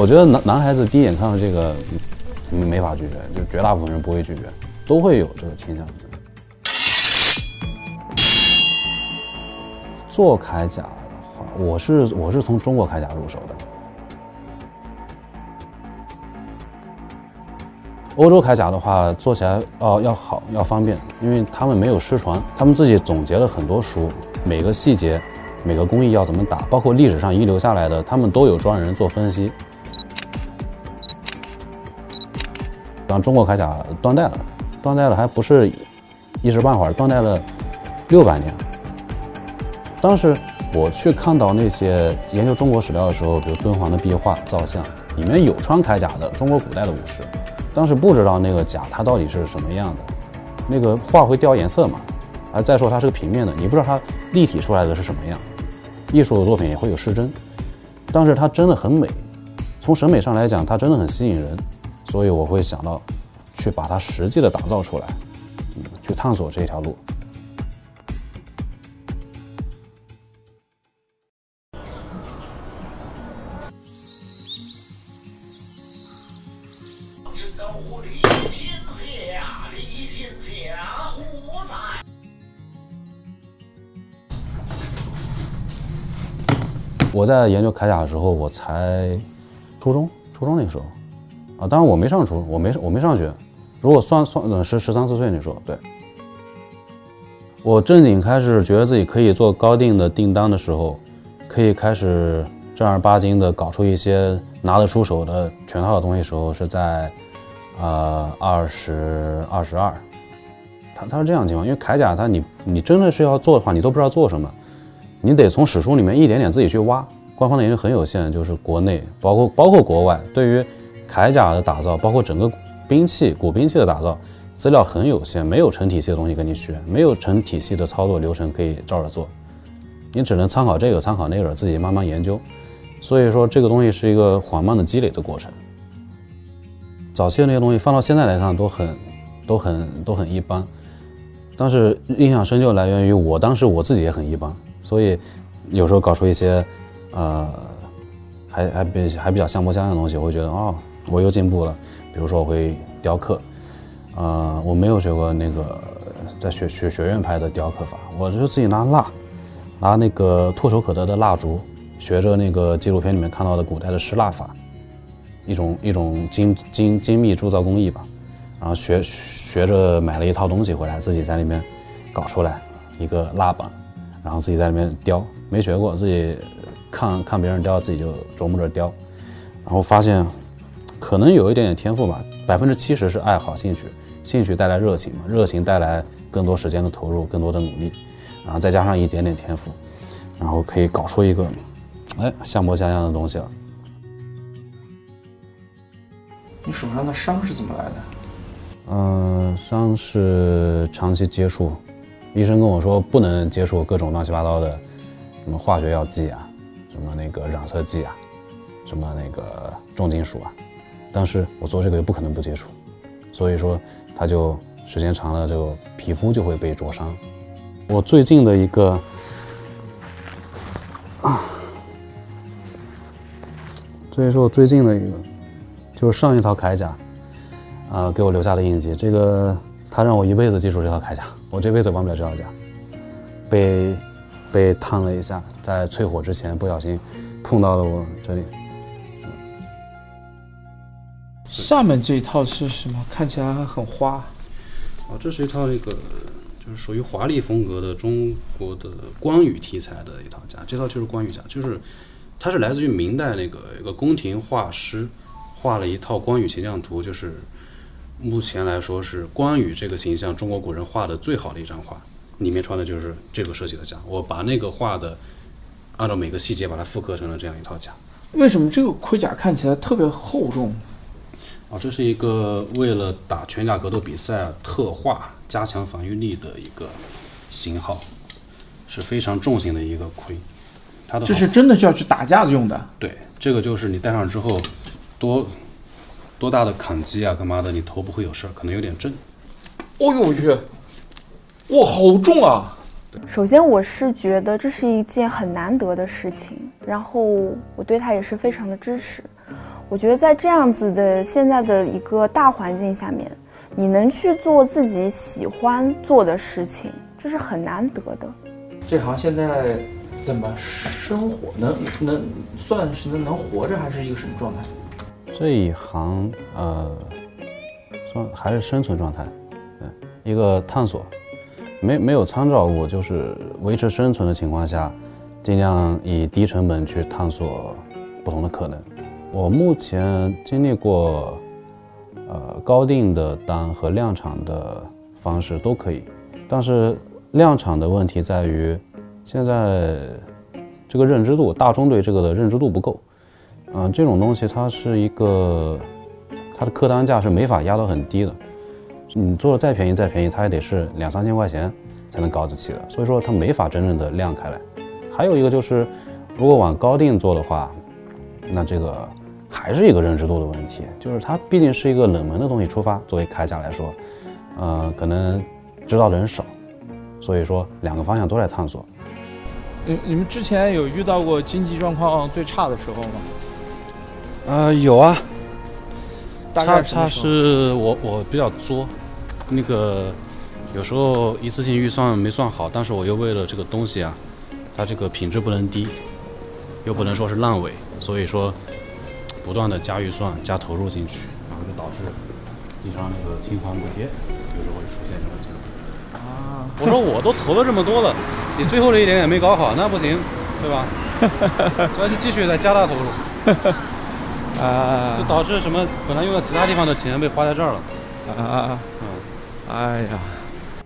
我觉得男男孩子第一眼看到这个，没法拒绝，就绝大部分人不会拒绝，都会有这个倾向。做铠甲的话，我是我是从中国铠甲入手的。欧洲铠甲的话，做起来哦要好要方便，因为他们没有失传，他们自己总结了很多书，每个细节、每个工艺要怎么打，包括历史上遗留下来的，他们都有专人做分析。像中国铠甲断代了，断代了还不是一时半会儿，断代了六百年。当时我去看到那些研究中国史料的时候，比如敦煌的壁画、造像，里面有穿铠甲的中国古代的武士。当时不知道那个甲它到底是什么样的，那个画会掉颜色嘛，啊，再说它是个平面的，你不知道它立体出来的是什么样。艺术的作品也会有失真，但是它真的很美，从审美上来讲，它真的很吸引人，所以我会想到去把它实际的打造出来，嗯，去探索这条路。我在研究铠甲的时候，我才初中，初中那个时候，啊，当然我没上初，我没我没上学，如果算算嗯十十三四岁那时候，对，我正经开始觉得自己可以做高定的订单的时候，可以开始正儿八经的搞出一些拿得出手的全套的东西时候，是在，呃二十二十二，他他是这样情况，因为铠甲它你你真的是要做的话，你都不知道做什么。你得从史书里面一点点自己去挖，官方的研究很有限，就是国内包括包括国外对于铠甲的打造，包括整个兵器古兵器的打造，资料很有限，没有成体系的东西跟你学，没有成体系的操作流程可以照着做，你只能参考这个参考那个，自己慢慢研究。所以说这个东西是一个缓慢的积累的过程。早期的那些东西放到现在来看都很都很都很一般，但是印象深就来源于我当时我自己也很一般。所以，有时候搞出一些，呃，还还比还比较像模像样的东西，我会觉得哦，我又进步了。比如说我会雕刻，呃，我没有学过那个在学学学院派的雕刻法，我就自己拿蜡，拿那个唾手可得的蜡烛，学着那个纪录片里面看到的古代的湿蜡法，一种一种精精精密铸造工艺吧。然后学学着买了一套东西回来，自己在里面搞出来一个蜡板。然后自己在里面雕，没学过，自己看看别人雕，自己就琢磨着雕，然后发现可能有一点点天赋吧，百分之七十是爱好兴趣，兴趣带来热情嘛，热情带来更多时间的投入，更多的努力，然后再加上一点点天赋，然后可以搞出一个哎像模像样的东西了。你手上的伤是怎么来的？嗯，伤是长期接触。医生跟我说不能接触各种乱七八糟的，什么化学药剂啊，什么那个染色剂啊，什么那个重金属啊。但是我做这个又不可能不接触，所以说它就时间长了就皮肤就会被灼伤。我最近的一个啊，这也是我最近的一个，就是上一套铠甲啊给我留下的印记。这个他让我一辈子记住这套铠甲。我这辈子忘不了这套甲，被被烫了一下，在淬火之前不小心碰到了我这里。下面这一套是什么？看起来还很花。哦，这是一套那个就是属于华丽风格的中国的关羽题材的一套甲，这套就是关羽甲，就是它是来自于明代那个一个宫廷画师画了一套关羽形象图，就是。目前来说是关羽这个形象，中国古人画的最好的一张画，里面穿的就是这个设计的甲。我把那个画的，按照每个细节把它复刻成了这样一套甲。为什么这个盔甲看起来特别厚重？啊，这是一个为了打全甲格斗比赛特化、加强防御力的一个型号，是非常重型的一个盔。它的这是真的需要去打架的用的。对，这个就是你戴上之后多。多大的砍击啊，干嘛的？你头不会有事儿，可能有点震。哦呦我去！哇，好重啊！首先，我是觉得这是一件很难得的事情，然后我对他也是非常的支持。我觉得在这样子的现在的一个大环境下面，你能去做自己喜欢做的事情，这是很难得的。这行现在怎么生活？能能算是能能活着，还是一个什么状态？这一行呃，算还是生存状态，对，一个探索，没没有参照物，就是维持生存的情况下，尽量以低成本去探索不同的可能。我目前经历过，呃，高定的单和量产的方式都可以，但是量产的问题在于，现在这个认知度，大众对这个的认知度不够。嗯，这种东西它是一个，它的客单价是没法压到很低的，你做的再便宜再便宜，它也得是两三千块钱才能搞得起的，所以说它没法真正的量开来。还有一个就是，如果往高定做的话，那这个。还是一个认知度的问题，就是它毕竟是一个冷门的东西出发。作为铠甲来说，呃，可能知道的人少，所以说两个方向都在探索。你你们之前有遇到过经济状况最差的时候吗？呃，有啊。大概差是我我比较作，那个有时候一次性预算没算好，但是我又为了这个东西啊，它这个品质不能低，又不能说是烂尾，所以说。不断的加预算、加投入进去，然后就导致经常那个青黄不接，有时候会出现这种情况。啊！我说我都投了这么多了，你最后这一点也没搞好，那不行，对吧？所以就继续再加大投入。啊！就导致什么？本来用在其他地方的钱被花在这儿了。啊啊啊！嗯。哎呀，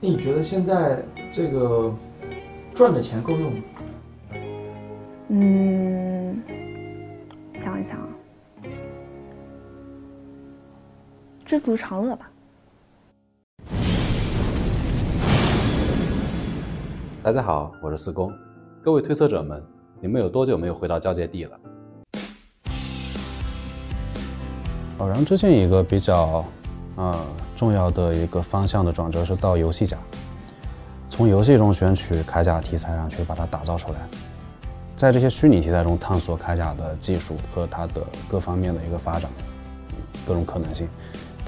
那你觉得现在这个赚的钱够用吗？嗯，想一想知足常乐吧。大家好，我是四公。各位推测者们，你们有多久没有回到交界地了？然后之前一个比较啊重要的一个方向的转折是到游戏甲，从游戏中选取铠甲题材上去把它打造出来，在这些虚拟题材中探索铠甲的技术和它的各方面的一个发展，各种可能性。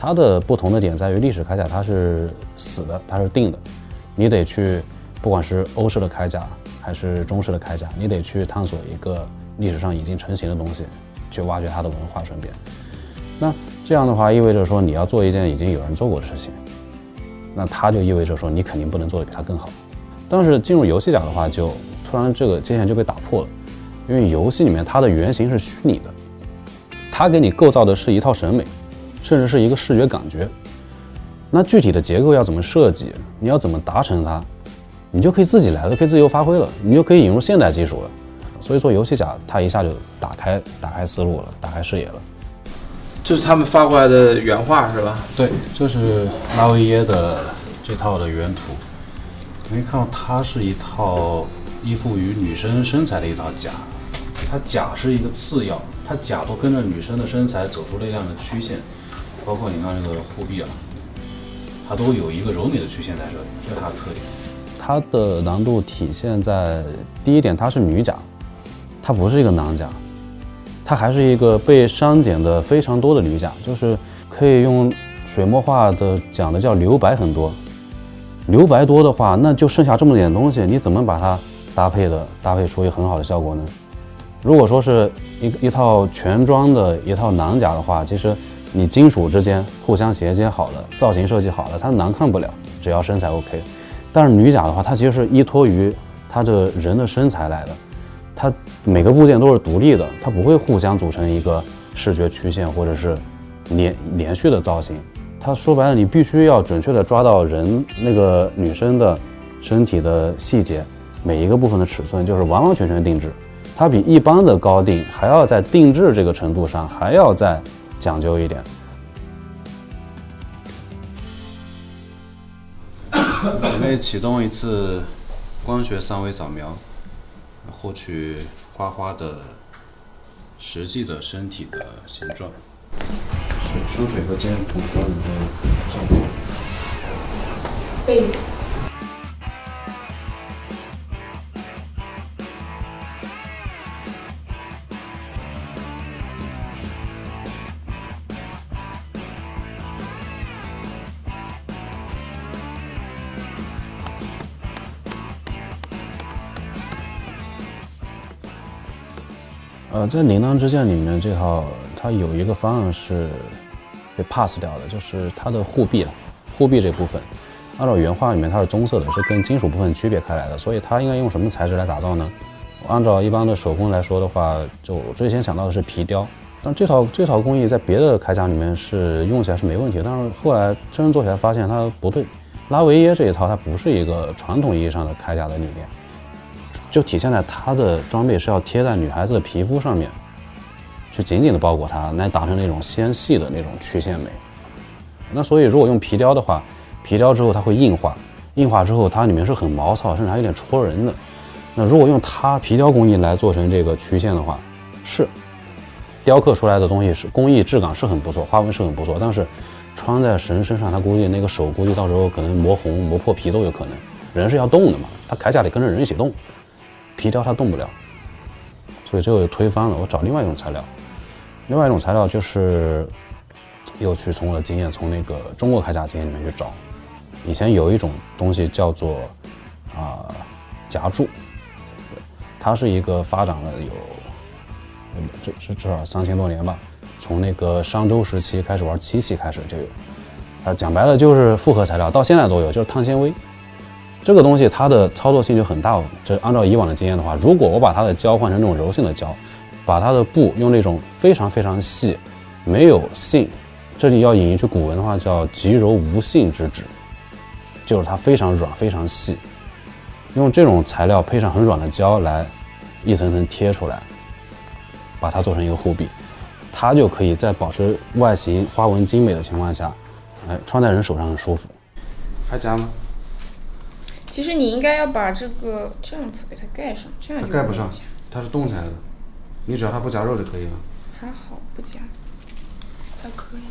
它的不同的点在于，历史铠甲它是死的，它是定的，你得去，不管是欧式的铠甲还是中式的铠甲，你得去探索一个历史上已经成型的东西，去挖掘它的文化，顺便。那这样的话，意味着说你要做一件已经有人做过的事情，那它就意味着说你肯定不能做的比它更好。但是进入游戏甲的话，就突然这个界限就被打破了，因为游戏里面它的原型是虚拟的，它给你构造的是一套审美。甚至是一个视觉感觉，那具体的结构要怎么设计，你要怎么达成它，你就可以自己来了，可以自由发挥了，你就可以引入现代技术了。所以做游戏甲，它一下就打开打开思路了，打开视野了。这是他们发过来的原画是吧？对，这是拉维耶的这套的原图。可以看到，它是一套依附于女生身材的一套甲，它甲是一个次要，它甲都跟着女生的身材走出了一样的曲线。包括你看这个护臂啊，它都有一个柔美的曲线在这里，这是它的特点。它的难度体现在第一点，它是女甲，它不是一个男甲，它还是一个被删减的非常多的女甲，就是可以用水墨画的讲的叫留白很多。留白多的话，那就剩下这么点东西，你怎么把它搭配的搭配出一个很好的效果呢？如果说是一一套全装的一套男甲的话，其实。你金属之间互相衔接好了，造型设计好了，它难看不了，只要身材 OK。但是女甲的话，它其实是依托于它这个人的身材来的，它每个部件都是独立的，它不会互相组成一个视觉曲线或者是连连续的造型。它说白了，你必须要准确的抓到人那个女生的身体的细节，每一个部分的尺寸就是完完全全定制。它比一般的高定还要在定制这个程度上还要在。讲究一点，准备启动一次光学三维扫描，获取花花的实际的身体的形状，胸胸腿和肩部标准的照片，背。呃，在《铃铛之剑》里面这套，它有一个方案是被 pass 掉的，就是它的护臂，护臂这部分，按照原画里面它是棕色的，是跟金属部分区别开来的，所以它应该用什么材质来打造呢？按照一般的手工来说的话，就最先想到的是皮雕，但这套这套工艺在别的铠甲里面是用起来是没问题，但是后来真正做起来发现它不对。拉维耶这一套它不是一个传统意义上的铠甲的理念。就体现在它的装备是要贴在女孩子的皮肤上面，去紧紧的包裹它，来达成那种纤细的那种曲线美。那所以如果用皮雕的话，皮雕之后它会硬化，硬化之后它里面是很毛糙，甚至还有点戳人的。那如果用它皮雕工艺来做成这个曲线的话，是雕刻出来的东西是工艺质感是很不错，花纹是很不错，但是穿在神身上，他估计那个手估计到时候可能磨红、磨破皮都有可能。人是要动的嘛，他铠甲得跟着人一起动。皮雕它动不了，所以最后就推翻了。我找另外一种材料，另外一种材料就是又去从我的经验，从那个中国铠甲经验里面去找。以前有一种东西叫做啊夹柱，它是一个发展了有这这至少三千多年吧，从那个商周时期开始玩漆器开始就有。啊，讲白了就是复合材料，到现在都有，就是碳纤维。这个东西它的操作性就很大。这按照以往的经验的话，如果我把它的胶换成这种柔性的胶，把它的布用那种非常非常细、没有性，这里要引一句古文的话叫“极柔无性之纸”，就是它非常软、非常细。用这种材料配上很软的胶来一层层贴出来，把它做成一个护臂，它就可以在保持外形花纹精美的情况下，哎，穿在人手上很舒服。还加吗？其实你应该要把这个这样子给它盖上，这样就盖不上，它是动起来的。你只要它不夹肉就可以了。还好不夹，还可以。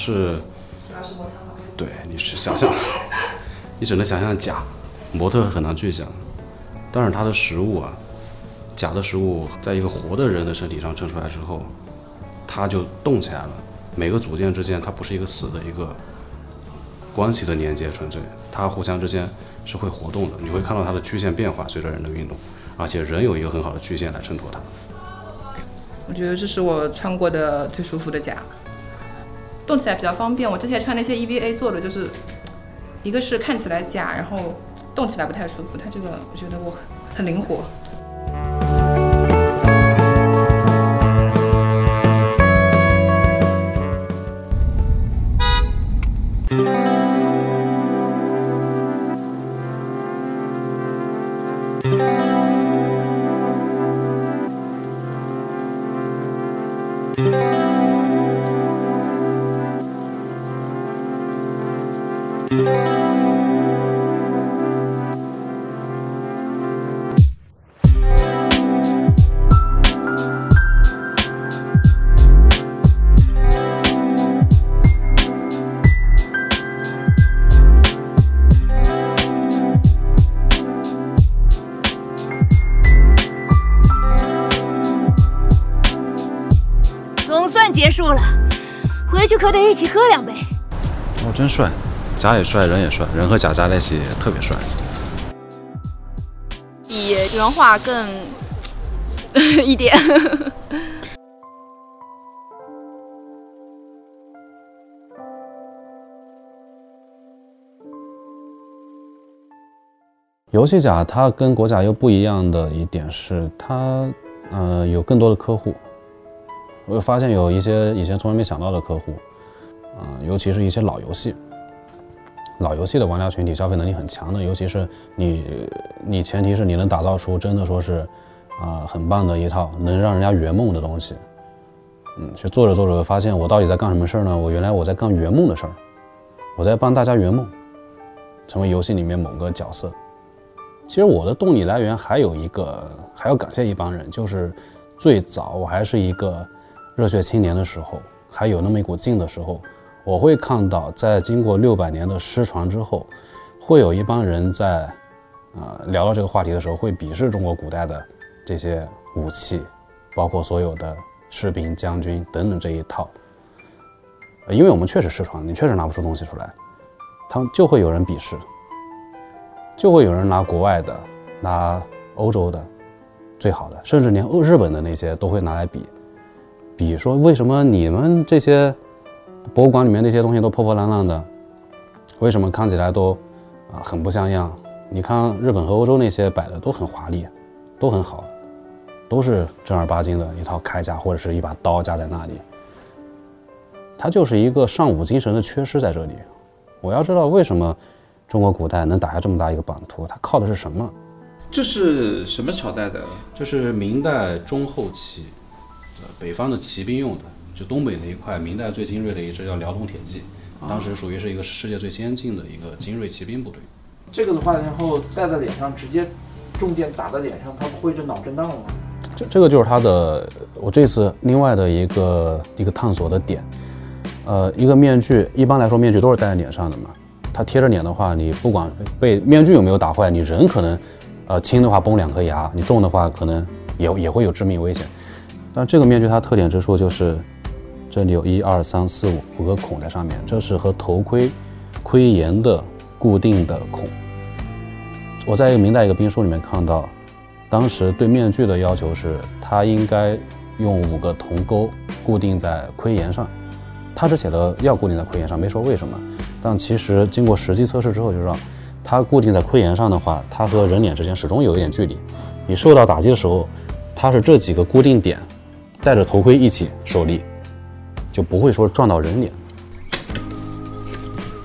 是，对，你是想象，你只能想象假，模特很难具象。但是它的实物啊，假的实物，在一个活的人的身体上衬出来之后，它就动起来了。每个组件之间，它不是一个死的一个关系的连接，纯粹，它互相之间是会活动的。你会看到它的曲线变化，随着人的运动，而且人有一个很好的曲线来衬托它。我觉得这是我穿过的最舒服的甲。动起来比较方便。我之前穿那些 EVA 做的，就是一个是看起来假，然后动起来不太舒服。它这个我觉得我很灵活。可得一起喝两杯。哦，真帅，甲也帅，人也帅，人和甲加在一起也特别帅。比原画更 一点。游戏甲它跟国甲又不一样的一点是，它呃有更多的客户。我发现有一些以前从来没想到的客户。啊，尤其是一些老游戏，老游戏的玩家群体消费能力很强的，尤其是你，你前提是你能打造出真的说是，啊，很棒的一套能让人家圆梦的东西。嗯，其实做着做着发现，我到底在干什么事儿呢？我原来我在干圆梦的事儿，我在帮大家圆梦，成为游戏里面某个角色。其实我的动力来源还有一个，还要感谢一帮人，就是最早我还是一个热血青年的时候，还有那么一股劲的时候。我会看到，在经过六百年的失传之后，会有一帮人在，呃，聊到这个话题的时候，会鄙视中国古代的这些武器，包括所有的士兵、将军等等这一套。因为我们确实失传，你确实拿不出东西出来，他们就会有人鄙视，就会有人拿国外的、拿欧洲的最好的，甚至连日本的那些都会拿来比，比说为什么你们这些博物馆里面那些东西都破破烂烂的，为什么看起来都啊很不像样？你看日本和欧洲那些摆的都很华丽，都很好，都是正儿八经的一套铠甲或者是一把刀架在那里。它就是一个尚武精神的缺失在这里。我要知道为什么中国古代能打下这么大一个版图，它靠的是什么？这是什么朝代的？这是明代中后期，呃，北方的骑兵用的，就东北那一块，明代最精锐的一支叫辽东铁骑，当时属于是一个世界最先进的一个精锐骑兵部队。这个的话，然后戴在脸上，直接重剑打在脸上，它不会就脑震荡了吗？这这个就是它的，我这次另外的一个一个探索的点。呃，一个面具，一般来说面具都是戴在脸上的嘛，它贴着脸的话，你不管被面具有没有打坏，你人可能，呃，轻的话崩两颗牙，你重的话可能也也会有致命危险。但这个面具它特点之处就是，这里有一二三四五五个孔在上面，这是和头盔盔沿的固定的孔。我在一个明代一个兵书里面看到，当时对面具的要求是，它应该用五个铜钩固定在盔沿上。他只写了要固定在盔沿上，没说为什么。但其实经过实际测试之后，就知道它固定在盔沿上的话，它和人脸之间始终有一点距离。你受到打击的时候，它是这几个固定点戴着头盔一起受力，就不会说撞到人脸。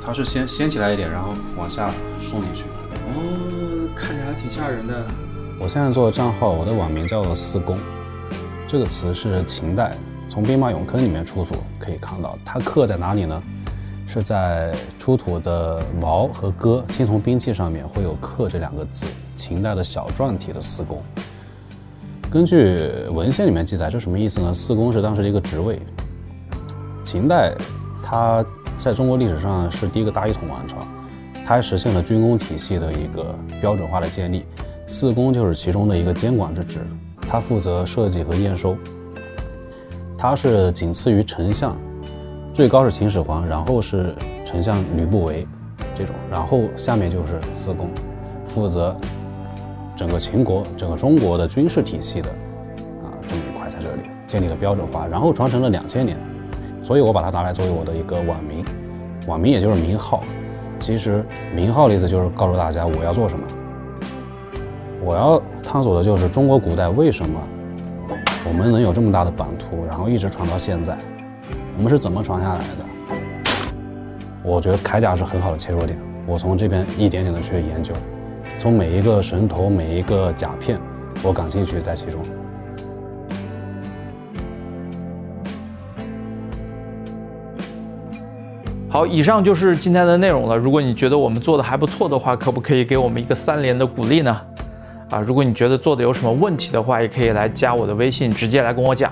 它是先掀起来一点，然后往下送进去。哦，看起来挺吓人的。我现在做的账号，我的网名叫做“四公”，这个词是秦代从兵马俑坑里面出土可以看到，它刻在哪里呢？是在出土的矛和戈青铜兵器上面会有刻这两个字，秦代的小篆体的“四公”。根据文献里面记载，这什么意思呢？四公是当时的一个职位。秦代它在中国历史上是第一个大一统王朝，它实现了军工体系的一个标准化的建立。四公就是其中的一个监管之职，他负责设计和验收。他是仅次于丞相，最高是秦始皇，然后是丞相吕不韦这种，然后下面就是四公，负责整个秦国、整个中国的军事体系的啊这么一块在这里建立了标准化，然后传承了两千年，所以我把它拿来作为我的一个网名，网名也就是名号。其实名号的意思就是告诉大家我要做什么。我要探索的就是中国古代为什么我们能有这么大的版图，然后一直传到现在，我们是怎么传下来的？我觉得铠甲是很好的切入点，我从这边一点点的去研究，从每一个神头、每一个甲片，我感兴趣在其中。好，以上就是今天的内容了。如果你觉得我们做的还不错的话，可不可以给我们一个三连的鼓励呢？啊，如果你觉得做的有什么问题的话，也可以来加我的微信，直接来跟我讲。